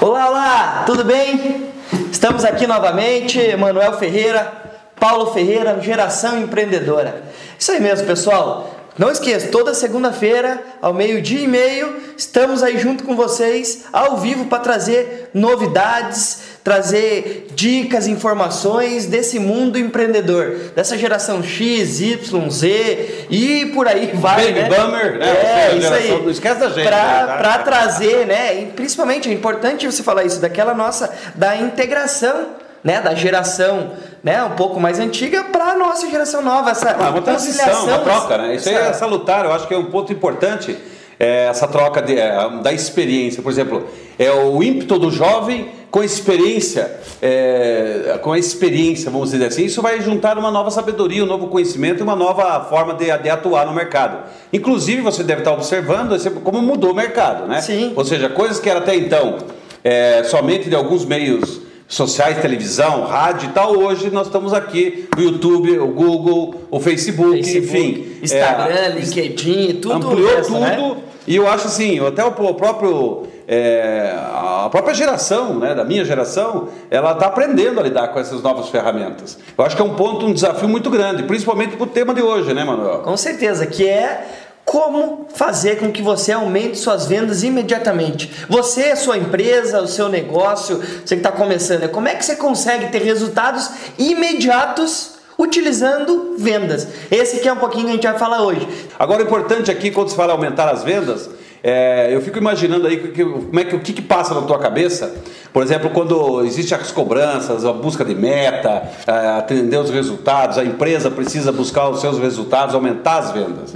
Olá, olá, tudo bem? Estamos aqui novamente, Manuel Ferreira, Paulo Ferreira, Geração Empreendedora. Isso aí mesmo, pessoal. Não esqueça, toda segunda-feira, ao meio-dia e meio, estamos aí junto com vocês, ao vivo, para trazer novidades, trazer dicas, informações desse mundo empreendedor, dessa geração X, Y, Z e por aí vai. Baby né? Bummer, né? É, seja, isso aí. não esquece da gente, Pra, né, pra trazer, né? E principalmente é importante você falar isso, daquela nossa, da integração, né? Da geração, né? Um pouco mais antiga para a nossa geração nova, essa Ah, uma transição, uma troca, né? Isso é salutar, eu acho que é um ponto importante, é, essa troca de, é, da experiência. Por exemplo, é o ímpeto do jovem com a experiência, é, com a experiência, vamos dizer assim. Isso vai juntar uma nova sabedoria, um novo conhecimento e uma nova forma de, de atuar no mercado. Inclusive, você deve estar observando como mudou o mercado, né? Sim. Ou seja, coisas que era até então é, somente de alguns meios sociais, televisão, rádio e tal, hoje nós estamos aqui no YouTube, o Google, o Facebook, Facebook, enfim. Instagram, é, LinkedIn, tudo ampliou resto, tudo. né? E eu acho assim, até o próprio é, a própria geração, né, da minha geração, ela está aprendendo a lidar com essas novas ferramentas. Eu acho que é um ponto, um desafio muito grande, principalmente para o tema de hoje, né, Manuel? Com certeza, que é como fazer com que você aumente suas vendas imediatamente. Você, sua empresa, o seu negócio, você que está começando, como é que você consegue ter resultados imediatos utilizando vendas? Esse aqui é um pouquinho que a gente vai falar hoje. Agora, o importante aqui, quando se fala aumentar as vendas, é, eu fico imaginando aí que, como é que, o que, que passa na tua cabeça. Por exemplo, quando existem as cobranças, a busca de meta, é, atender os resultados, a empresa precisa buscar os seus resultados, aumentar as vendas.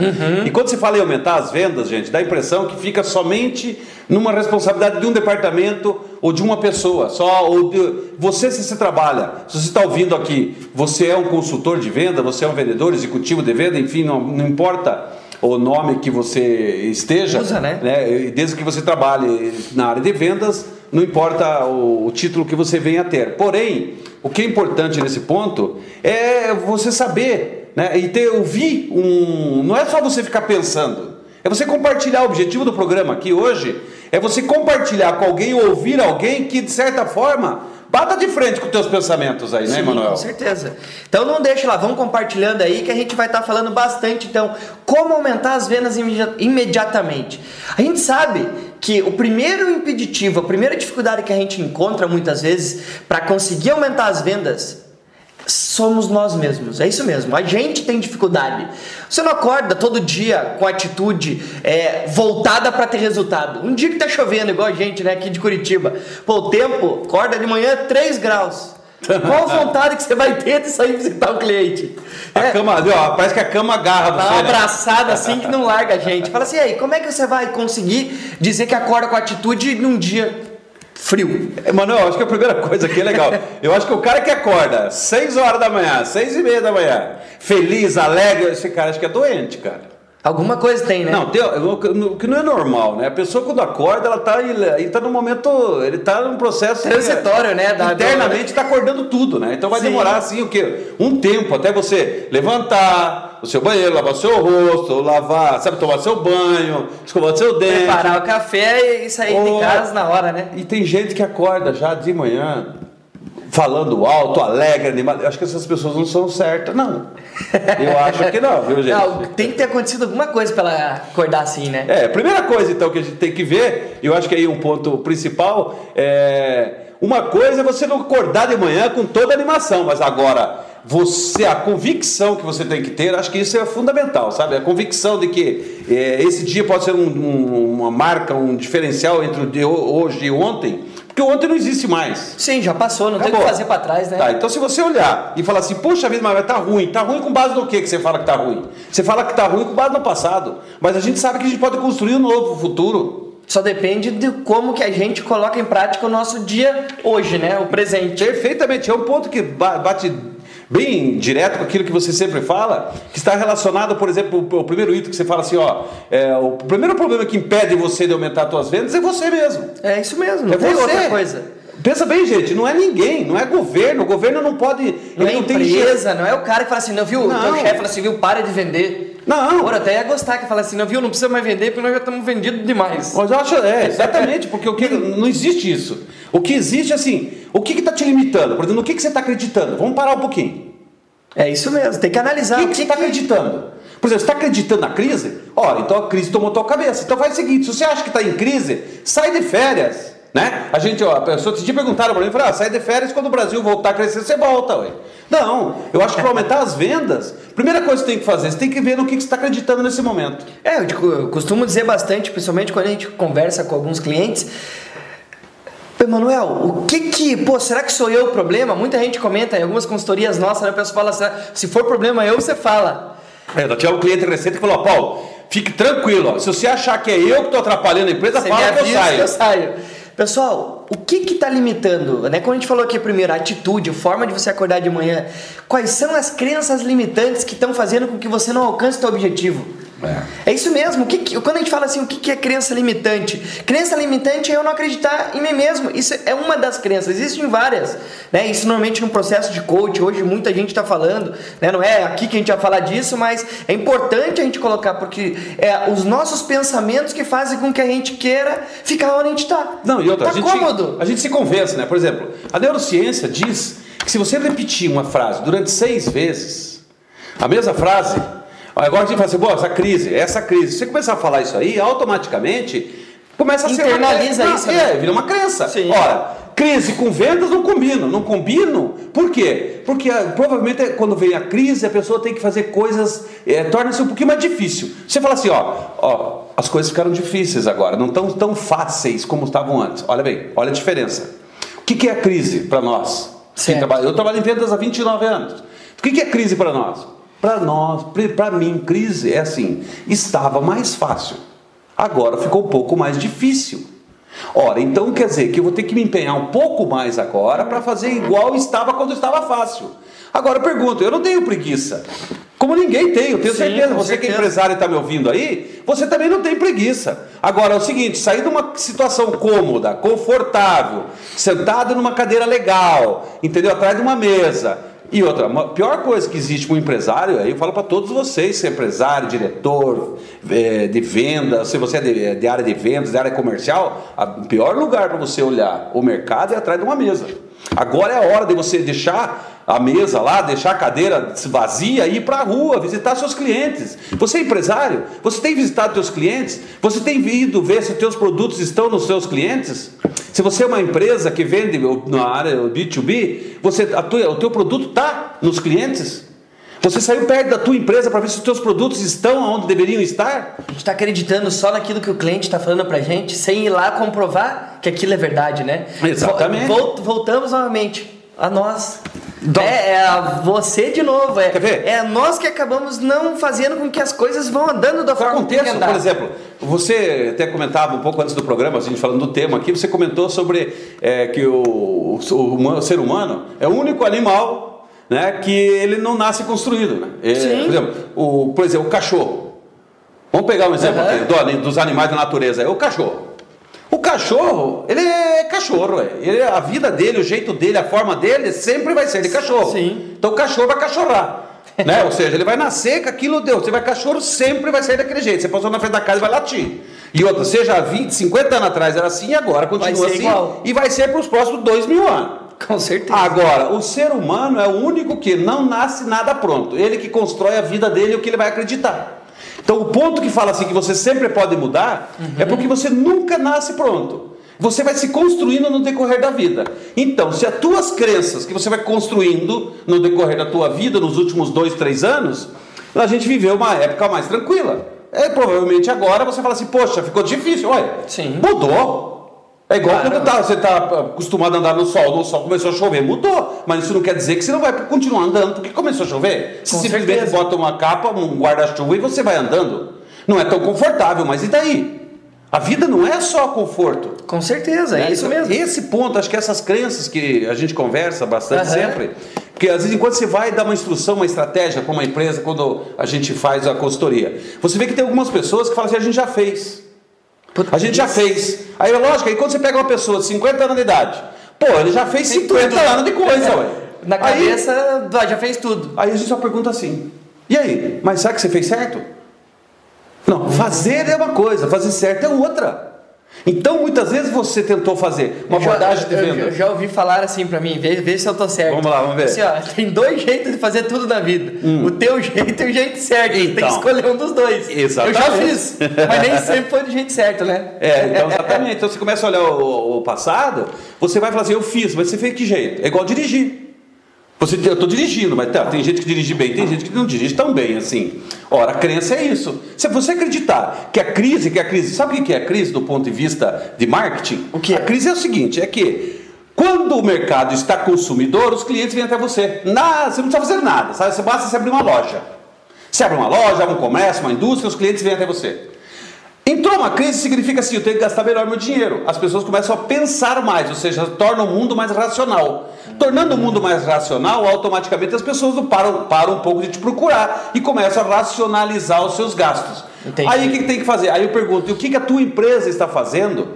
E quando se fala em aumentar as vendas, gente, dá a impressão que fica somente numa responsabilidade de um departamento ou de uma pessoa, só ou de, você se você trabalha, se você está ouvindo aqui, você é um consultor de venda, você é um vendedor executivo de venda, enfim, não, não importa o nome que você esteja, Usa, né? e Desde que você trabalhe na área de vendas, não importa o, o título que você venha a ter. Porém, o que é importante nesse ponto é você saber, né? E ter ouvir um, não é só você ficar pensando, é você compartilhar. O objetivo do programa aqui hoje é você compartilhar com alguém, ouvir alguém que de certa forma bata de frente com teus pensamentos aí, né, Sim, Emanuel? Com certeza. Então não deixa lá, vamos compartilhando aí que a gente vai estar falando bastante então como aumentar as vendas imedi- imediatamente. A gente sabe que o primeiro impeditivo, a primeira dificuldade que a gente encontra muitas vezes para conseguir aumentar as vendas somos nós mesmos. É isso mesmo. A gente tem dificuldade. Você não acorda todo dia com atitude é, voltada para ter resultado. Um dia que tá chovendo, igual a gente, né, aqui de Curitiba. Pô, o tempo, acorda de manhã 3 graus. Qual vontade que você vai ter de sair visitar o cliente? A É, cama, ó, parece que a cama agarra você. uma né? abraçada assim que não larga a gente. Fala assim, aí, como é que você vai conseguir dizer que acorda com atitude num dia frio? Emanuel, É, acho que a primeira coisa aqui é legal. Eu acho que o cara que acorda 6 horas da manhã, 6 e meia da manhã, feliz, alegre, esse cara acho que é doente, cara. Alguma coisa tem, né? Não, tem, o que não é normal, né? A pessoa quando acorda, ela tá, ele tá num momento, ele tá num processo Transitório, né, da- internamente tá acordando tudo, né? Então vai Sim. demorar assim o quê? Um tempo até você levantar o seu banheiro, lavar o seu rosto, lavar, sabe, tomar seu banho, escovar seu dente. Preparar o café e sair Ô, de casa na hora, né? E tem gente que acorda já de manhã falando alto, alegre, animado. Eu acho que essas pessoas não são certas, não. Eu acho que não, viu, gente? Não, tem que ter acontecido alguma coisa pra ela acordar assim, né? É, primeira coisa então que a gente tem que ver, eu acho que aí um ponto principal é uma coisa é você não acordar de manhã com toda a animação, mas agora você a convicção que você tem que ter, acho que isso é fundamental, sabe? A convicção de que é, esse dia pode ser um- um- uma marca, um diferencial entre o de ho- hoje e ontem, porque ontem não existe mais. Sim, já passou, não tem o que Acabou. fazer pra trás, né? Tá, então se você olhar e falar assim, poxa vida, mas tá ruim, tá ruim com base no que que você fala que tá ruim? Você fala que tá ruim com base no passado, mas a gente sabe que a gente pode construir um novo futuro. Só depende de como que a gente coloca em prática o nosso dia hoje, né? O presente. Perfeitamente, é um ponto que ba- bate bem direto com aquilo que você sempre fala, que está relacionado, por exemplo, o primeiro item que você fala assim, ó, é, o primeiro problema que impede você de aumentar as suas vendas é você mesmo. É isso mesmo, não É tem você. outra coisa. Pensa bem, gente, não é ninguém, não é governo, o governo não pode, Não é empresa, não é o cara que fala assim, não, viu? O Não. teu chefe fala assim, viu, para de vender. Não. Ora, até ia gostar que fala assim, não viu, não precisa mais vender porque nós já estamos vendidos demais. Mas eu acho, é, exatamente, porque o que, não existe isso. O que existe, assim, o que está te limitando? Por exemplo, no que, que você está acreditando? Vamos parar um pouquinho. É isso mesmo, tem que analisar. O que, que, você está acreditando? Por exemplo, você está acreditando na crise? Olha, então a crise tomou tua cabeça. Então faz o seguinte: se você acha que está em crise, sai de férias. Né? A gente, ó, a pessoa te perguntaram para mim, falaram, ah, sai de férias quando o Brasil voltar a crescer, você volta, ué. Não, eu acho que para aumentar as vendas, primeira coisa que você tem que fazer, você tem que ver no que, que você está acreditando nesse momento. É, eu, eu costumo dizer bastante, principalmente quando a gente conversa com alguns clientes, Emanuel, o que que, pô, será que sou eu o problema? Muita gente comenta em algumas consultorias nossas, né, a pessoa fala se for problema eu, você fala. É, eu tinha um cliente recente que falou, Paulo, fique tranquilo, ó, se você achar que é eu que estou atrapalhando a empresa, você fala que eu saio. Que eu saio. Pessoal, o que está limitando? Né? Como a gente falou aqui primeiro, a atitude, a forma de você acordar de manhã. Quais são as crenças limitantes que estão fazendo com que você não alcance o seu objetivo? É. é, isso mesmo. Que, quando a gente fala assim, o que é crença limitante? Crença limitante é eu não acreditar em mim mesmo. Isso é uma das crenças. Existem várias. Né? Isso normalmente no processo de coach, hoje muita gente está falando. Né? Não é aqui que a gente vai falar disso, mas é importante a gente colocar, porque é os nossos pensamentos que fazem com que a gente queira ficar onde a gente está. Não, e outra, tá a gente, cômodo. A gente se convence, né? Por exemplo, a neurociência diz que se você repetir uma frase durante seis vezes, a mesma frase Agora a gente fala assim, boa, essa crise, essa crise. Se você começar a falar isso aí, automaticamente começa a ser. Internaliza isso. É, né? vira uma crença. Sim. Ora, crise com vendas não combinam. Não combinam, por quê? Porque ah, provavelmente quando vem a crise, a pessoa tem que fazer coisas, é, torna-se um pouquinho mais difícil. Você fala assim, ó, ó, as coisas ficaram difíceis agora, não estão tão fáceis como estavam antes. Olha bem, olha a diferença. O que, que é a crise para nós? Eu trabalho em vendas há 29 anos. O que, que é crise para nós? Para nós, para mim, crise é assim: estava mais fácil, agora ficou um pouco mais difícil. Ora, então quer dizer que eu vou ter que me empenhar um pouco mais agora para fazer igual estava quando estava fácil. Agora eu pergunto, eu não tenho preguiça. Como ninguém tem, eu tenho Sim, certeza. Você certeza. que é empresário e está me ouvindo aí, você também não tem preguiça. Agora é o seguinte: sair de uma situação cômoda, confortável, sentado numa cadeira legal, entendeu? Atrás de uma mesa e outra, a pior coisa que existe para um empresário, aí eu falo para todos vocês, se é empresário, diretor é, de venda, se você é de, é de, área de vendas, de área comercial, o pior lugar para você olhar o mercado é atrás de uma mesa. Agora é a hora de você deixar a mesa lá, deixar a cadeira vazia e ir para a rua, visitar seus clientes. Você é empresário? Você tem visitado seus clientes? Você tem ido ver se seus produtos estão nos seus clientes? Se você é uma empresa que vende na área B2B, você, tua, o teu produto está nos clientes? Você saiu perto da tua empresa para ver se os teus produtos estão onde deveriam estar? A gente está acreditando só naquilo que o cliente está falando para a gente, sem ir lá comprovar que aquilo é verdade, né? Exatamente. Voltamos novamente a nós. É, é você de novo. É, Quer ver? é nós que acabamos não fazendo com que as coisas vão andando da forma que andar. Por exemplo, você até comentava um pouco antes do programa, a gente falando do tema aqui, você comentou sobre é, que o, o, o, ser humano é o único animal né, que ele não nasce construído. Né? É, por exemplo, o, por exemplo, o cachorro. Vamos pegar um exemplo uhum. aqui, dos animais da natureza. É o cachorro. O cachorro, ele é cachorro. É. Ele, a vida dele, o jeito dele, a forma dele, sempre vai ser de cachorro. Sim. Então o cachorro vai cachorrar. né? Ou seja, ele vai nascer com aquilo deu. Você vai cachorro, sempre vai sair daquele jeito. Você passou na frente da casa e vai latir. E outra, seja 20, 50 anos atrás era assim, agora continua assim. Igual. E vai ser para os próximos dois mil anos. Com certeza. Agora, o ser humano é o único que não nasce nada pronto. Ele que constrói a vida dele e o que ele vai acreditar. Então, o ponto que fala assim que você sempre pode mudar uhum. é porque você nunca nasce pronto. Você vai se construindo no decorrer da vida. Então, se as tuas crenças que você vai construindo no decorrer da tua vida, nos últimos dois, três anos, a gente viveu uma época mais tranquila. É, provavelmente agora você fala assim, poxa, ficou difícil. Olha, Sim. mudou. É igual Caramba. quando tá, você está acostumado a andar no sol, no sol começou a chover, mudou. Mas isso não quer dizer que você não vai continuar andando porque começou a chover. Você simplesmente bota uma capa, um guarda-chuva e você vai andando. Não é tão confortável, mas e daí? A vida não é só conforto. Com certeza, é, é isso mesmo. Esse ponto, acho que essas crenças que a gente conversa bastante uhum. sempre, porque às vezes enquanto você vai dar uma instrução, uma estratégia para uma empresa, quando a gente faz a consultoria, você vê que tem algumas pessoas que falam assim, a gente já fez. A gente já fez. Aí, lógico, aí quando você pega uma pessoa de 50 anos de idade, pô, ele já fez 50 tudo. anos de coisa, ué. Na cabeça, aí, já fez tudo. Aí a gente só pergunta assim: E aí? Mas sabe que você fez certo? Não, fazer é uma coisa, fazer certo é outra. Então, muitas vezes você tentou fazer uma abordagem de venda. Eu já ouvi falar assim pra mim, vê, vê se eu tô certo. Vamos lá, vamos ver. Assim, ó, tem dois jeitos de fazer tudo na vida. Hum. O teu jeito e o jeito certo. Então, tem que então. escolher um dos dois. Exatamente. Eu já fiz, mas nem sempre foi do jeito certo, né? É, então, exatamente. Então, você começa a olhar o, o passado, você vai falar assim, eu fiz, mas você fez que jeito? É igual dirigir. Você, eu estou dirigindo, mas tá, tem gente que dirige bem, tem gente que não dirige tão bem assim. Ora, a crença é isso. Se você acreditar que a crise, que a crise, sabe o que é a crise do ponto de vista de marketing? O que? A crise é o seguinte, é que quando o mercado está consumidor, os clientes vêm até você. Na, você não precisa fazer nada, sabe? Você basta você abrir uma loja. Você abre uma loja, um comércio, uma indústria, os clientes vêm até você. Entrou uma crise significa assim, eu tenho que gastar melhor meu dinheiro. As pessoas começam a pensar mais, ou seja, tornam o mundo mais racional. Tornando o mundo mais racional, automaticamente as pessoas param, param um pouco de te procurar e começam a racionalizar os seus gastos. Entendi. Aí o que tem que fazer? Aí eu pergunto, e o que a tua empresa está fazendo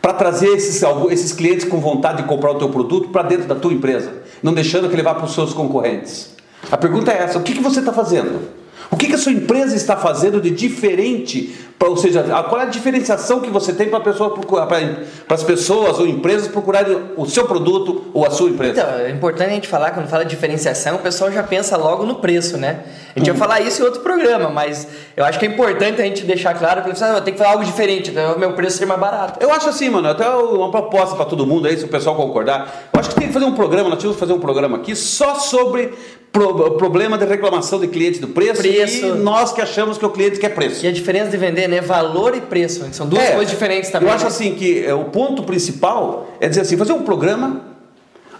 para trazer esses, esses clientes com vontade de comprar o teu produto para dentro da tua empresa, não deixando que levar para os seus concorrentes? A pergunta é essa, o que você está fazendo? O que, que a sua empresa está fazendo de diferente? Pra, ou seja, qual é a diferenciação que você tem para pessoa para as pessoas ou empresas procurarem o seu produto ou a sua empresa? Então, é importante a gente falar, quando fala de diferenciação, o pessoal já pensa logo no preço, né? A gente hum. vai falar isso em outro programa, mas eu acho que é importante a gente deixar claro você, ah, tem que falar algo diferente, então o meu preço ser mais barato. Eu acho assim, mano, até uma proposta para todo mundo aí, se o pessoal concordar. Eu acho que tem que fazer um programa, nós tínhamos que fazer um programa aqui só sobre pro, problema de reclamação de cliente do preço, preço, e nós que achamos que o cliente quer preço. E a diferença de vender, né? Valor e preço. São duas é, coisas diferentes também. Eu acho né? assim que é, o ponto principal é dizer assim, fazer um programa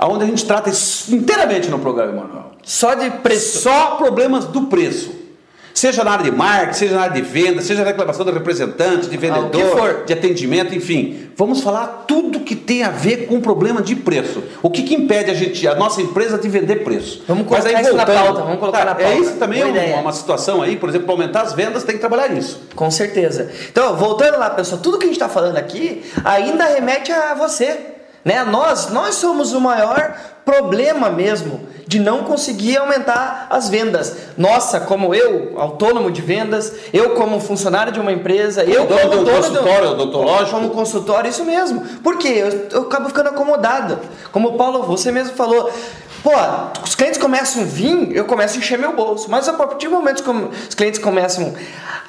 onde a gente trata inteiramente no programa, Manuel. Só de preço. Só problemas do preço. Seja na área de marketing, seja na área de venda, seja reclamação do representante, de vendedor, ah, de atendimento, enfim. Vamos falar tudo que tem a ver com o problema de preço. O que, que impede a gente, a nossa empresa de vender preço? Vamos colocar aí, isso voltando, na pauta, vamos colocar tá, na pauta. É isso também é uma, uma, situação aí, por exemplo, para aumentar as vendas tem que trabalhar nisso. Com certeza. Então, voltando lá, pessoal, tudo que a gente está falando aqui ainda remete a você. Né? Nós, nós somos o maior problema mesmo de não conseguir aumentar as vendas. Nossa, como eu, autônomo de vendas, eu como funcionário de uma empresa, eu dono como do dono consultório, do, odontológico, como consultório, isso mesmo. Por quê? Eu, eu acabo ficando acomodado. Como o Paulo, você mesmo falou, Pô, os clientes começam a vir, eu começo a encher meu bolso. Mas a partir do momento que os clientes começam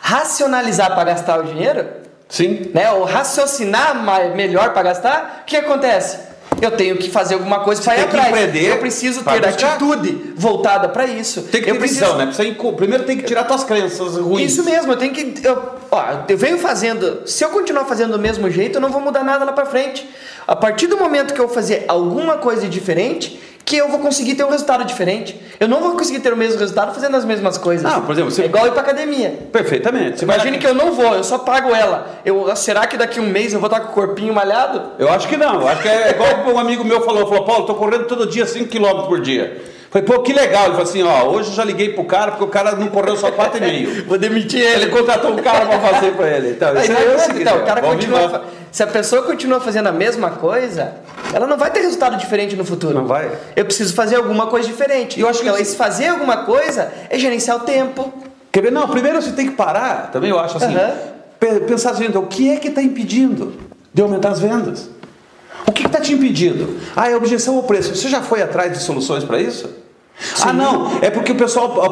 a racionalizar para gastar o dinheiro, Sim. Né, ou raciocinar mais, melhor para gastar, o que acontece? eu tenho que fazer alguma coisa para ir atrás. Empreender, eu preciso ter atitude voltada para isso. Tem que ter eu preciso... visão, né? Precisa, primeiro tem que tirar tuas crenças ruins. Isso mesmo, eu tenho que. Eu, ó, eu venho fazendo. Se eu continuar fazendo do mesmo jeito, eu não vou mudar nada lá para frente. A partir do momento que eu fazer alguma coisa diferente, que eu vou conseguir ter um resultado diferente. Eu não vou conseguir ter o mesmo resultado fazendo as mesmas coisas. Ah, por exemplo, você... é igual ir para academia. Perfeitamente. Você Imagine vai... que eu não vou, eu só pago ela. Eu, será que daqui um mês eu vou estar com o corpinho malhado? Eu acho que não. Eu acho que é igual um amigo meu falou, falou, Paulo, tô correndo todo dia 5 km por dia. Falei, pô, que legal. Ele falou assim, ó, hoje eu já liguei pro cara porque o cara não correu só 4,5. Vou demitir ele. Ele contratou um cara para fazer para ele. Então, Aí, é, é, então, o cara continua... Se a pessoa continua fazendo a mesma coisa, ela não vai ter resultado diferente no futuro. Não vai. Eu preciso fazer alguma coisa diferente. Eu acho que então, fazer alguma coisa é gerenciar o tempo. Quer ver? Não, primeiro você tem que parar, também eu acho assim, uhum. pensar assim, então, o que é que está impedindo de aumentar as vendas? O que está te impedindo? Ah, é objeção ao preço. Você já foi atrás de soluções para isso? Sim. Ah, não, é porque o pessoal,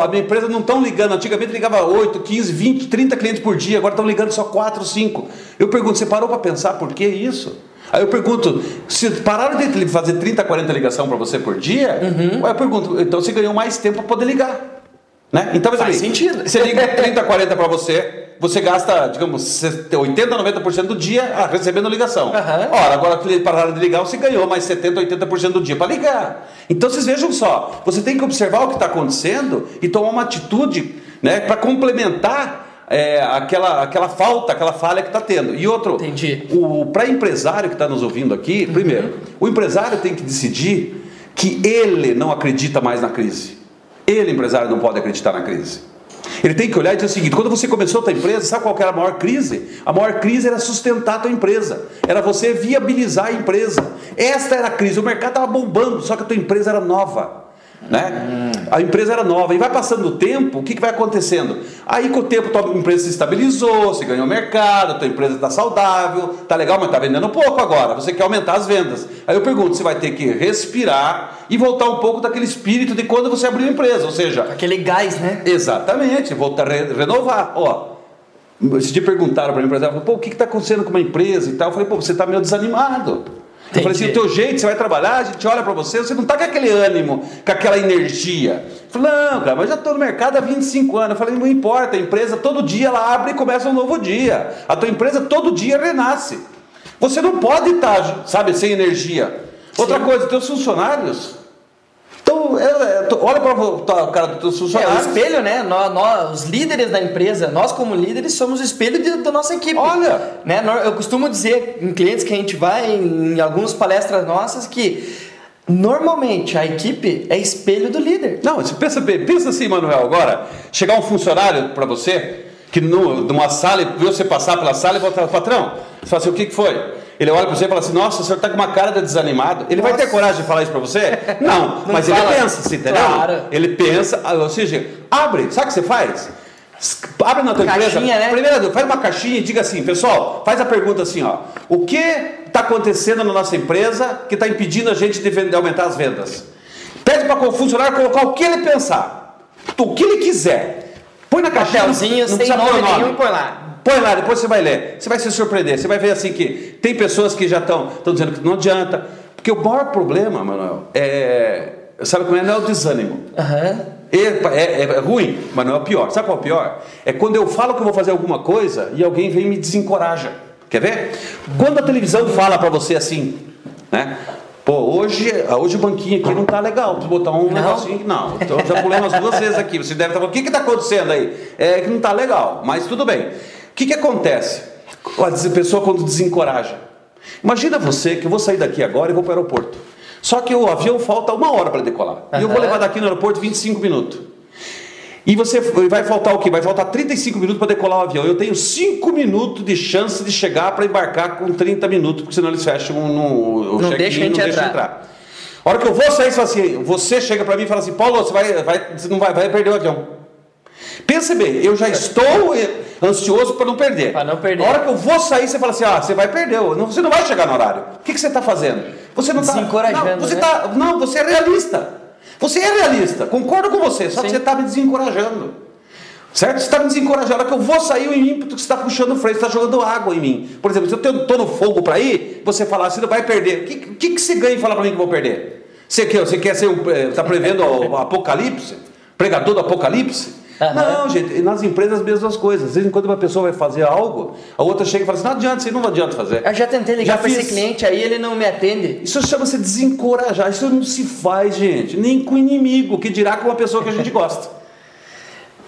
a minha empresa não estão ligando. Antigamente ligava 8, 15, 20, 30 clientes por dia, agora estão ligando só 4, 5. Eu pergunto, você parou para pensar por que isso? Aí eu pergunto, se pararam de fazer 30, 40 ligação para você por dia, uhum. eu pergunto, então você ganhou mais tempo para poder ligar. Né? Então, Faz sentido. Você liga 30, 40 para você, você gasta, digamos, 80, 90% do dia ah, recebendo ligação. Uhum. Ora, agora que pararam de ligar, você ganhou mais 70, 80% do dia para ligar. Então vocês vejam só, você tem que observar o que está acontecendo e tomar uma atitude né, para complementar é, aquela, aquela falta, aquela falha que está tendo. E outro, Entendi. o para empresário que está nos ouvindo aqui, uhum. primeiro, o empresário tem que decidir que ele não acredita mais na crise. Ele, empresário, não pode acreditar na crise. Ele tem que olhar e dizer o seguinte: quando você começou a tua empresa, sabe qual era a maior crise? A maior crise era sustentar a tua empresa, era você viabilizar a empresa. Esta era a crise. O mercado estava bombando, só que a tua empresa era nova. Né? A empresa era nova e vai passando o tempo, o que, que vai acontecendo? Aí com o tempo a tua empresa se estabilizou, você ganhou mercado, a tua empresa está saudável, tá legal, mas está vendendo pouco agora. Você quer aumentar as vendas. Aí eu pergunto, você vai ter que respirar e voltar um pouco daquele espírito de quando você abriu a empresa, ou seja, aquele gás, né? Exatamente, voltar a re renovar. Ó, se te perguntaram para mim, por exemplo, pô, o que está acontecendo com uma empresa e tal? Eu falei, pô, você está meio desanimado. Entendi. Eu falei assim, o teu jeito, você vai trabalhar, a gente olha para você, você não está com aquele ânimo, com aquela energia. Eu falei, não, cara, mas já estou no mercado há 25 anos. Eu falei, não importa, a empresa todo dia ela abre e começa um novo dia. A tua empresa todo dia renasce. Você não pode estar, tá, sabe, sem energia. Outra Sim. coisa, teus funcionários, então, é, olha para o cara do teu funcionário. É o espelho, né? Nós, nós, os líderes da empresa, nós como líderes somos o espelho de, da nossa equipe. Olha! Né? Eu costumo dizer em clientes que a gente vai, em, em algumas palestras nossas, que normalmente a equipe é espelho do líder. Não, você pensa, pensa assim, Manuel, agora, chegar um funcionário para você, que no, numa sala, viu você passar pela sala e falar, patrão, você fala assim, o que, que foi? Ele olha para você e fala assim: Nossa, o senhor está com uma cara de desanimado. Ele Nossa. vai ter coragem de falar isso para você? Não, não mas fala. ele pensa, você entendeu? Claro. Ele pensa, ou seja, abre, sabe o que você faz? Abre na tua caixinha, empresa. Né? Primeiro, faz uma caixinha e diga assim, pessoal, faz a pergunta assim, ó. O que está acontecendo na nossa empresa que está impedindo a gente de, vender, de aumentar as vendas? Pede para o funcionário colocar o que ele pensar. O que ele quiser. Põe na caixinha. Papelzinho, sem nome nenhum, põe lá. Põe lá, depois você vai ler. Você vai se surpreender. Você vai ver assim que tem pessoas que já estão dizendo que não adianta. Porque o maior problema, Manuel, é. Sabe como é? Não é o desânimo. Uhum. É, é, é, ruim, mas não é o pior. Sabe qual é o pior? É quando eu falo que eu vou fazer alguma coisa e alguém vem e me desencoraja. Quer ver? Quando a televisão fala para você assim, né? Pô, hoje, hoje o banquinho aqui não tá legal. Preciso botar um não. negocinho aqui. Não, então já pulei umas duas vezes aqui. Você deve estar falando, o que está acontecendo aí? É que não tá legal, mas tudo bem. O que, que acontece? A pessoa quando desencoraja. Imagina você que eu vou sair daqui agora e vou para o aeroporto. Só que o avião falta uma hora para decolar. Uhum. E eu vou levar daqui no aeroporto 25 minutos. E você vai faltar o quê? Vai faltar 35 minutos para decolar o avião. Eu tenho 5 minutos de chance de chegar para embarcar com 30 minutos, porque senão eles fecham no, o não deixa a gente não entrar. entrar. A hora que eu vou sair, você, assim, você chega para mim e fala assim, Paulo, você, vai, vai, não vai, vai perder o avião. Pensa bem, eu já estou ansioso para não perder. Para não perder. A hora que eu vou sair, você fala assim: ah, você vai perder, você não vai chegar no horário. O que, que você está fazendo? Você não está. Desencorajando. Não, você né? tá, não, você é realista. Você é realista, concordo com você, só Sim. que você está me desencorajando. Certo? Você está me desencorajando. A hora que eu vou sair, o ímpeto que você está puxando o freio, você está jogando água em mim. Por exemplo, se eu estou no fogo para ir, você falar assim, não vai perder. O que, que, que você ganha em falar para mim que eu vou perder? Você quer, você quer ser. Está eh, prevendo o apocalipse? Pregador do apocalipse? Uhum. Não, gente, nas empresas as mesmas coisas. Às vezes, quando uma pessoa vai fazer algo, a outra chega e fala assim: não adianta, você não adianta fazer. Eu já tentei ligar para esse cliente aí, ele não me atende. Isso chama-se desencorajar. Isso não se faz, gente, nem com inimigo, que dirá com uma pessoa que a gente gosta.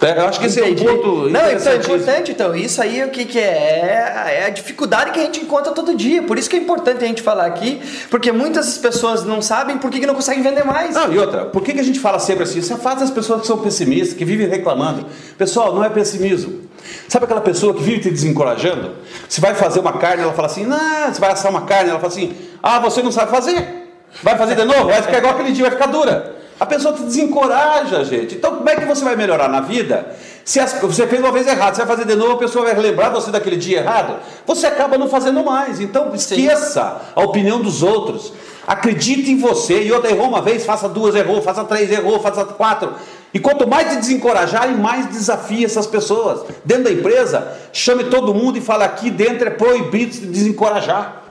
É, eu acho que esse Entendi. é um ponto Não, então é importante, então. Isso aí o que, que é? É a dificuldade que a gente encontra todo dia. Por isso que é importante a gente falar aqui, porque muitas pessoas não sabem por que, que não conseguem vender mais. Não, e outra, por que, que a gente fala sempre assim? Você faz as pessoas que são pessimistas, que vivem reclamando. Pessoal, não é pessimismo. Sabe aquela pessoa que vive te desencorajando? Você vai fazer uma carne, ela fala assim, não, você vai assar uma carne, ela fala assim, ah, você não sabe fazer. Vai fazer de novo? Vai ficar igual aquele dia, vai ficar dura. A pessoa te desencoraja, gente. Então, como é que você vai melhorar na vida? Se as, você fez uma vez errado, você vai fazer de novo, a pessoa vai lembrar você daquele dia errado, você acaba não fazendo mais. Então, esqueça Sim. a opinião dos outros. Acredite em você. E outra, errou uma vez, faça duas, errou, faça três, errou, faça quatro. E quanto mais te desencorajarem, mais desafie essas pessoas. Dentro da empresa, chame todo mundo e fala aqui dentro é proibido se desencorajar.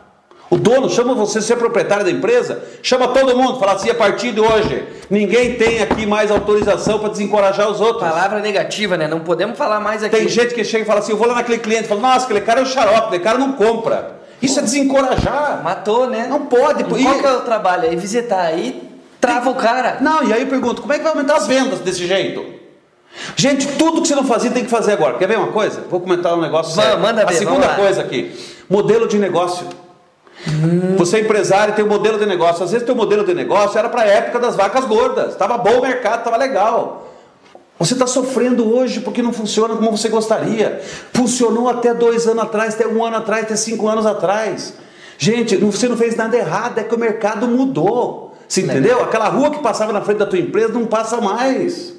O dono chama você ser proprietário da empresa, chama todo mundo, fala assim: a partir de hoje, ninguém tem aqui mais autorização para desencorajar os outros. Palavra negativa, né? Não podemos falar mais aqui. Tem gente que chega e fala assim: eu vou lá naquele cliente, fala, nossa, aquele cara é um xarope, aquele cara não compra. Isso é desencorajar. Matou, né? Não pode. E qual que é o trabalho? É visitar aí, trava o cara. Não, e aí eu pergunto: como é que vai aumentar as vendas desse jeito? Gente, tudo que você não fazia tem que fazer agora. Quer ver uma coisa? Vou comentar um negócio sério. Manda ver, a segunda coisa aqui: modelo de negócio. Hum. Você é empresário tem um modelo de negócio. Às vezes teu modelo de negócio era para a época das vacas gordas. Estava bom o mercado, estava legal. Você está sofrendo hoje porque não funciona como você gostaria. Funcionou até dois anos atrás, até um ano atrás, até cinco anos atrás. Gente, você não fez nada errado, é que o mercado mudou. Você entendeu? Aquela rua que passava na frente da tua empresa não passa mais.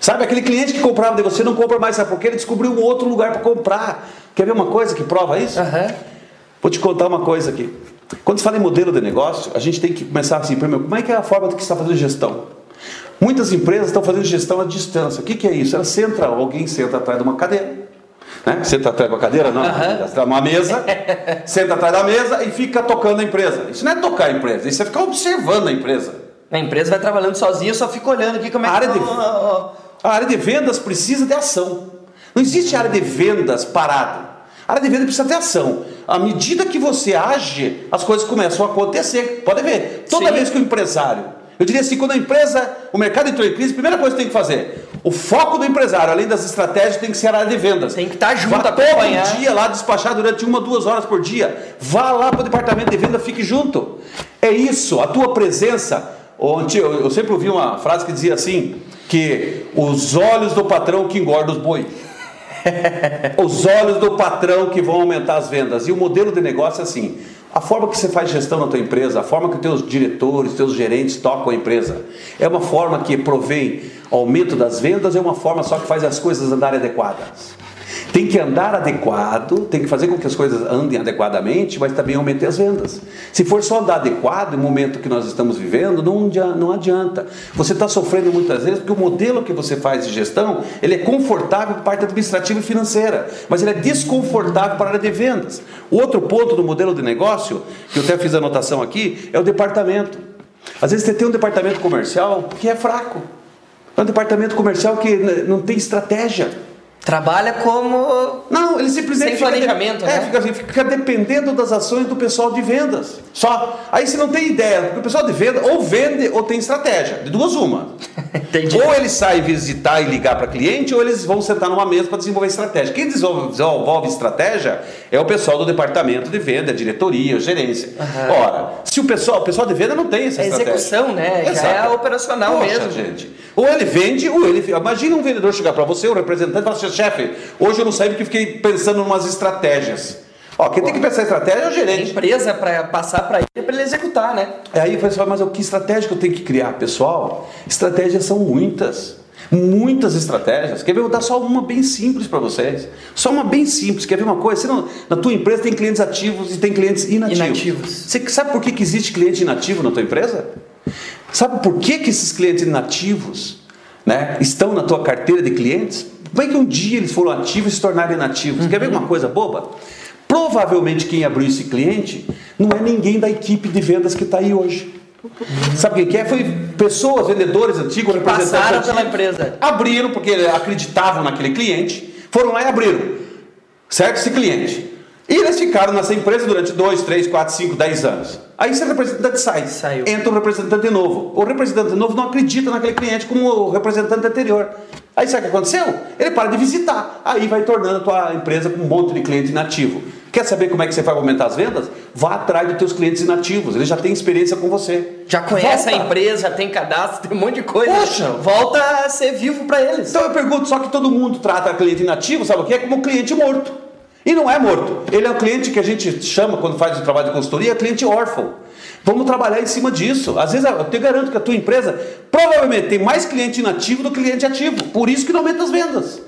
Sabe, aquele cliente que comprava de você não compra mais, sabe por quê? Ele descobriu um outro lugar para comprar. Quer ver uma coisa que prova isso? Aham. Vou te contar uma coisa aqui. Quando se fala em modelo de negócio, a gente tem que começar assim, primeiro, como é que é a forma que você está fazendo gestão? Muitas empresas estão fazendo gestão à distância. O que, que é isso? Ela senta, alguém senta atrás de uma cadeira. Né? Senta atrás de uma cadeira, não. Aham. Uma mesa, senta atrás da mesa e fica tocando a empresa. Isso não é tocar a empresa, isso é ficar observando a empresa. A empresa vai trabalhando sozinha, só fico olhando aqui como é A que área de- tá. A área de vendas precisa de ação. Não existe área de vendas parada. A área de vendas precisa de ação. À medida que você age, as coisas começam a acontecer. Pode ver. Toda Sim. vez que o empresário, eu diria assim, quando a empresa, o mercado entrou em crise, a primeira coisa que tem que fazer, o foco do empresário, além das estratégias, tem que ser a área de vendas. Tem que estar junto, Vá acompanhar. todo dia lá despachar durante uma, duas horas por dia. Vá lá para o departamento de venda, fique junto. É isso, a tua presença. Ontem eu, eu sempre ouvi uma frase que dizia assim: que os olhos do patrão que engordam os boi. os olhos do patrão que vão aumentar as vendas. E o modelo de negócio é assim: a forma que você faz gestão na tua empresa, a forma que os teus diretores, teus gerentes tocam a empresa, é uma forma que provém aumento das vendas, é uma forma só que faz as coisas andarem adequadas. Tem que andar adequado, tem que fazer com que as coisas andem adequadamente, mas também aumente as vendas. Se for só andar adequado, no momento que nós estamos vivendo, não, adia- não adianta. Você está sofrendo muitas vezes porque o modelo que você faz de gestão, ele é confortável para parte administrativa e financeira, mas ele é desconfortável para a área de vendas. Outro ponto do modelo de negócio, que eu até fiz anotação aqui, é o departamento. Às vezes você tem um departamento comercial que é fraco. É um departamento comercial que não tem estratégia. Trabalha como. Não, ele simplesmente Sem fica de- planejamento, é, né? fica, assim, fica dependendo das ações do pessoal de vendas. Só. Aí você não tem ideia, porque o pessoal de venda ou vende ou tem estratégia. De duas uma. Entendi. Ou eles saem visitar e ligar para cliente, ou eles vão sentar numa mesa para desenvolver estratégia. Quem desenvolve, desenvolve estratégia é o pessoal do departamento de venda, a diretoria, a gerência. Aham. Ora, se o pessoal, o pessoal de venda não tem essa É estratégia. execução, né? Já Exato. é operacional Poxa, mesmo. gente. Ou ele vende, ou ele. Imagina um vendedor chegar para você, um representante, e falar assim: chefe, hoje eu não saí porque fiquei pensando em umas estratégias. Ó, quem tem que pensar em estratégia é o A gerente. empresa para passar para ele, para ele executar, né? Aí você fala, mas o que estratégia que eu tenho que criar, pessoal? Estratégias são muitas. Muitas estratégias. Quer ver? Eu vou dar só uma bem simples para vocês. Só uma bem simples. Quer ver uma coisa? Não- na tua empresa tem clientes ativos e tem clientes inativos. Inativos. Você sabe por que, que existe cliente inativo na tua empresa? Sabe por que, que esses clientes inativos né, estão na tua carteira de clientes? Como é que um dia eles foram ativos e se tornaram inativos? Quer ver uma coisa boba? Provavelmente quem abriu esse cliente não é ninguém da equipe de vendas que está aí hoje. Sabe quem que é? Foi pessoas, vendedores antigos, representantes passaram pela antigos. empresa. Abriram porque acreditavam naquele cliente, foram lá e abriram. Certo? Esse cliente. E eles ficaram nessa empresa durante 2, 3, 4, 5, 10 anos. Aí esse representante sai. Saiu. Entra um representante novo. O representante novo não acredita naquele cliente como o representante anterior. Aí sabe o que aconteceu? Ele para de visitar. Aí vai tornando a tua empresa com um monte de cliente inativo. Quer saber como é que você vai aumentar as vendas? Vá atrás dos teus clientes inativos. Eles já têm experiência com você. Já conhece Volta. a empresa, já tem cadastro, tem um monte de coisa. Poxa. Volta a ser vivo para eles. Então eu pergunto, só que todo mundo trata cliente inativo, sabe o que? É como cliente morto. E não é morto. Ele é um cliente que a gente chama, quando faz o trabalho de consultoria, cliente órfão. Vamos trabalhar em cima disso. Às vezes eu te garanto que a tua empresa provavelmente tem mais cliente inativo do que cliente ativo. Por isso que não aumenta as vendas.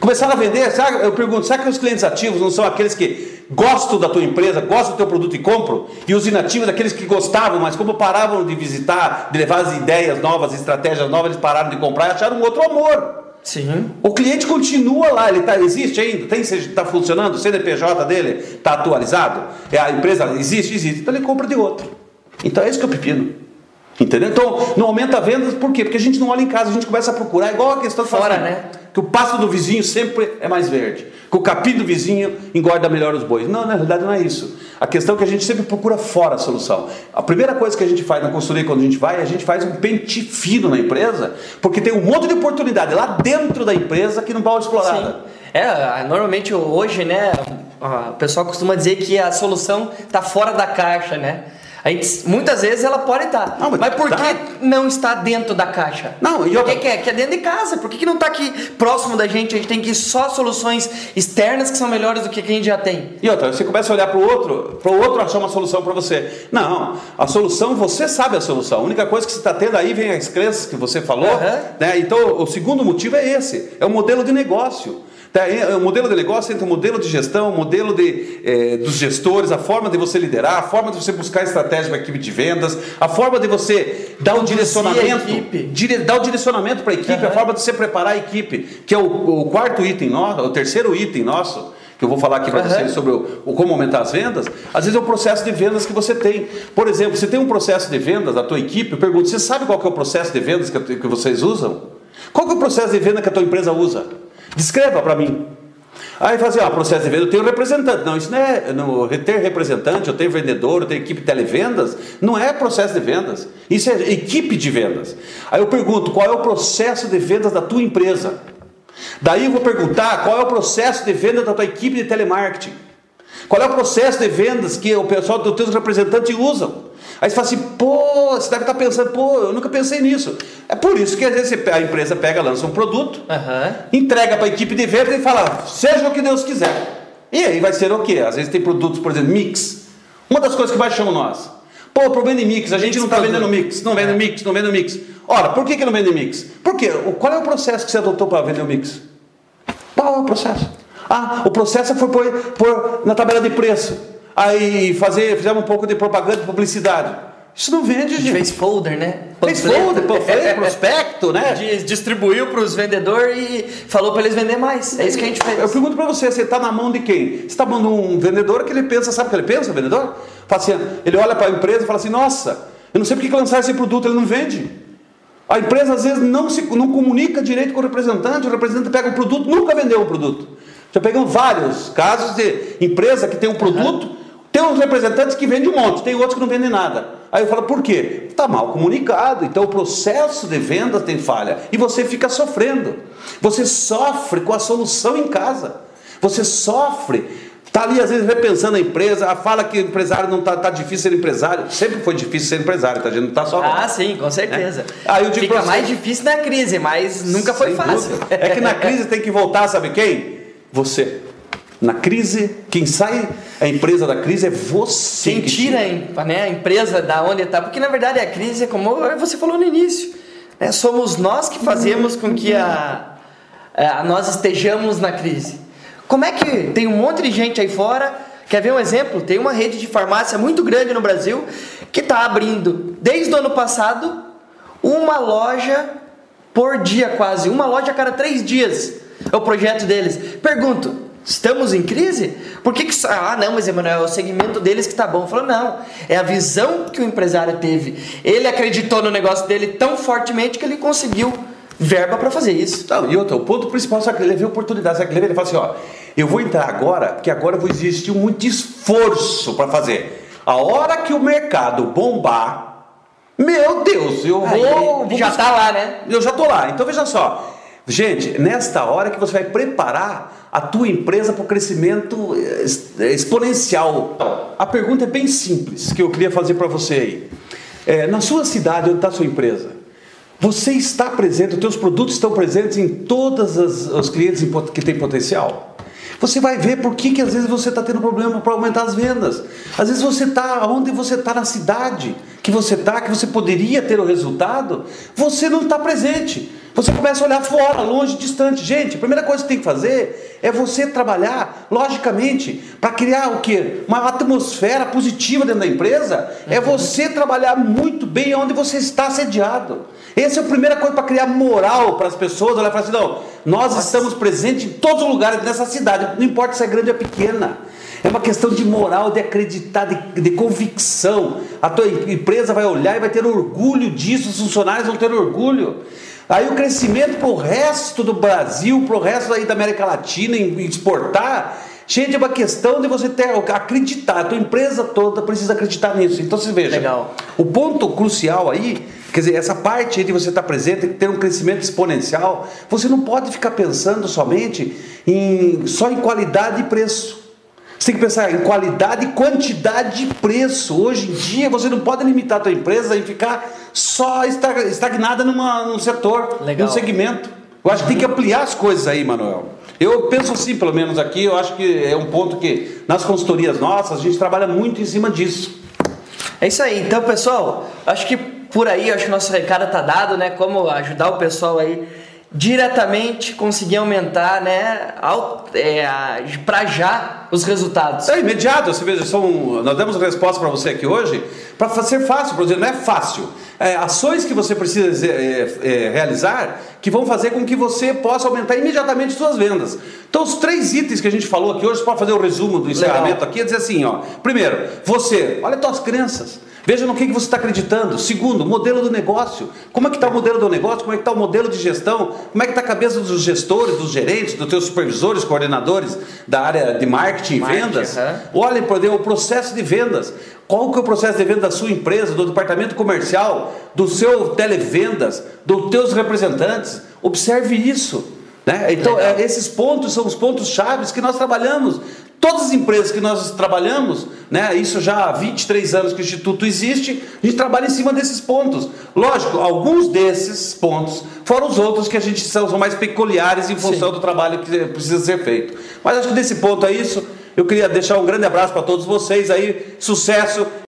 Começaram a vender, sabe, eu pergunto, será que os clientes ativos não são aqueles que gostam da tua empresa, gostam do teu produto e compram? E os inativos, aqueles que gostavam, mas como paravam de visitar, de levar as ideias novas, estratégias novas, eles pararam de comprar e acharam um outro amor. Sim. O cliente continua lá, ele tá, existe ainda, está funcionando, o CNPJ dele está atualizado, é, a empresa existe, existe, então ele compra de outro. Então é isso que é o pepino. Entendeu? Então não aumenta a vendas, por quê? Porque a gente não olha em casa, a gente começa a procurar, igual a questão que Fora, né? Que o pasto do vizinho sempre é mais verde. Que o capim do vizinho engorda melhor os bois. Não, na realidade não é isso. A questão é que a gente sempre procura fora a solução. A primeira coisa que a gente faz na consultoria quando a gente vai, a gente faz um pente fino na empresa, porque tem um monte de oportunidade lá dentro da empresa que não pode explorar. Sim. É, normalmente hoje, né, o pessoal costuma dizer que a solução está fora da caixa, né? Muitas vezes ela pode estar. Não, mas mas, por tá. que não está dentro da caixa? Não, e Por outra- que, que é? Que é dentro de casa. Por que, que não está aqui próximo da gente? A gente tem que ir só soluções externas que são melhores do que a gente já tem. E outra, você começa a olhar para o outro, para o outro achar uma solução para você. Não, a solução, você sabe a solução. A única coisa que você está tendo aí vem as crenças que você falou. Aham. Né? Então, o segundo motivo é esse: é o modelo de negócio. Tá? É o modelo de negócio entre o modelo de gestão, o modelo de, eh, dos gestores, a forma de você liderar, a forma de você buscar estratégia para a equipe de vendas, a forma de você dar o a direcionamento, dire- dar o direcionamento para a equipe, a Aham. forma de você preparar a equipe, que é o, o quarto item nosso, o terceiro item nosso, que eu vou falar aqui para Aham. vocês sobre o, o como aumentar as vendas, às vezes é o processo de vendas que você tem. Por exemplo, você tem um processo de vendas da tua equipe, eu pergunto, você sabe qual que é o processo de vendas que, que vocês usam? Qual que é o processo de venda que a tua empresa usa? Descreva para mim. Aí fazer, ó, processo de venda, eu tenho representante. Não, isso não é não, ter representante, eu tenho vendedor, eu tenho equipe de televendas, não é processo de vendas. Isso é equipe de vendas. Aí eu pergunto, qual é o processo de vendas da tua empresa? Daí eu vou perguntar qual é o processo de venda da tua equipe de telemarketing. Qual é o processo de vendas que o pessoal dos teus representantes usam? Aí você fala assim, pô, você deve estar pensando, pô, eu nunca pensei nisso. É por isso que às vezes a empresa pega, lança um produto, Aham. entrega para a equipe de venda e fala, seja o que Deus quiser. E aí vai ser o quê? Às vezes tem produtos, por exemplo, mix. Uma das coisas que mais chamam nós. Pô, problema de mix, a gente não está vendendo mix, não vende mix, não vende mix. Ora, por que, que não vende mix? Por quê? O- Qual é o processo que você adotou para vender o mix? Qual é o processo? Ah, o processo foi pôr, pôr na tabela de preço. Aí fazer, fizemos um pouco de propaganda e publicidade. Isso não vende, A gente fez folder, né? Fez folder, panfleto, prospecto, né? Dis- Distribuiu para os vendedores e falou para eles vender mais. É isso que a gente Eu fez. pergunto para você, você está na mão de quem? Você está de um vendedor que ele pensa, sabe o que ele pensa, o vendedor? Fala assim, ele olha para a empresa e fala assim, nossa, eu não sei por que lançaram esse produto, ele não vende. A empresa às vezes não, se, não comunica direito com o representante, o representante pega o produto, nunca vendeu o produto. Já pegamos vários casos de empresa que tem um produto, tem uns representantes que vendem um monte, tem outros que não vendem nada. Aí eu falo, por quê? Está mal comunicado, então o processo de venda tem falha e você fica sofrendo. Você sofre com a solução em casa. Você sofre. Está ali, às vezes, repensando a empresa, fala que o empresário não está tá difícil ser empresário. Sempre foi difícil ser empresário, tá? A gente não está só. Ah, sim, com certeza. Aí eu digo Fica você- mais difícil na crise, mas nunca foi fácil. dúvida. É que na crise tem que voltar, sabe quem? Você. Na crise, quem sai a empresa da crise é você. Quem que tira a, né, a empresa da onde está, porque na verdade a crise é como você falou no início, né, somos nós que fazemos com que a, a- nós estejamos na crise. Como é que tem um monte de gente aí fora? Quer ver um exemplo? Tem uma rede de farmácia muito grande no Brasil que está abrindo desde o ano passado uma loja por dia quase, uma loja a cada três dias. É o projeto deles. Pergunto, estamos em crise? Por que que... Ah, não, mas Emanuel, é o segmento deles que tá bom. Falou, não, é a visão que o empresário teve. Ele acreditou no negócio dele tão fortemente que ele conseguiu verba para fazer isso. Não, e outra, o ponto principal, sabe que ele vê oportunidade, que ele fala assim, ó, eu vou entrar agora, porque agora eu vou existir muito esforço para fazer. A hora que o mercado bombar, meu Deus, eu Aí, vou, vou já buscar- tá lá, né? Eu já tô lá. Então veja só. Gente, nesta hora que você vai preparar a tua empresa para o crescimento eh, ex- exponencial. A pergunta é bem simples que eu queria fazer para você aí. É, na sua cidade, onde está a sua empresa, você está presente, os teus produtos estão presentes em todos os, clientes que têm potencial? Você vai ver por que, que às vezes você está tendo problema para aumentar as vendas. Às vezes você está onde você está na cidade que você está, que você poderia ter o resultado, você não está presente. Você começa a olhar fora, longe, distante. Gente, a primeira coisa que tem que fazer é você trabalhar, logicamente, para criar o quê? Uma atmosfera positiva dentro da empresa. É você trabalhar muito bem onde você está sediado. Essa é a primeira coisa para criar moral para as pessoas. Olhar e falar assim: não, nós estamos presentes em todos os lugares dessa cidade, não importa se é grande ou pequena. É uma questão de moral, de acreditar, de, de convicção. A tua empresa vai olhar e vai ter orgulho disso, os funcionários vão ter orgulho. Aí o crescimento para o resto do Brasil, para o resto aí da América Latina, em, exportar, gente, é uma questão de você ter, acreditar. A tua empresa toda precisa acreditar nisso. Então você veja, Legal. o ponto crucial aí, quer dizer, essa parte aí de você estar presente, ter um crescimento exponencial, você não pode ficar pensando somente em, só em qualidade e preço. Você tem que pensar em qualidade, quantidade e preço. Hoje em dia você não pode limitar a tua empresa e ficar só estagnada numa, num setor, Legal. num segmento. Eu acho que tem que ampliar as coisas aí, Manuel. Eu penso assim, pelo menos aqui, eu acho que é um ponto que nas consultorias nossas a gente trabalha muito em cima disso. É isso aí. Então, pessoal, acho que por aí, acho que o nosso recado tá dado, né? Como ajudar o pessoal aí diretamente conseguir aumentar, né, é, para já os resultados. É imediato, você veja, são, nós demos resposta para você aqui hoje para ser fácil, por exemplo, não é fácil. É, ações que você precisa é, é, realizar que vão fazer com que você possa aumentar imediatamente suas vendas. Então, os três itens que a gente falou aqui hoje, para fazer o resumo do encerramento Legal. aqui, é dizer assim: ó, primeiro, você, olha as tuas crenças. Veja no que, que você está acreditando. Segundo, modelo do negócio. Como é que está o modelo do negócio? Como é que está o modelo de gestão? Como é que está a cabeça dos gestores, dos gerentes, dos teus supervisores, coordenadores da área de marketing e vendas? Uhum. Olhem, por exemplo, o processo de vendas. Qual que é o processo de venda da sua empresa, do departamento comercial, do seu televendas, dos teus representantes? Observe isso. Né? Então, é, esses pontos são os pontos chaves que nós trabalhamos. Todas as empresas que nós trabalhamos, né, isso já há 23 anos que o Instituto existe, a gente trabalha em cima desses pontos. Lógico, alguns desses pontos foram os outros que a gente são, são mais peculiares em função Sim. do trabalho que precisa ser feito. Mas acho que desse ponto é isso. Eu queria deixar um grande abraço para todos vocês aí, sucesso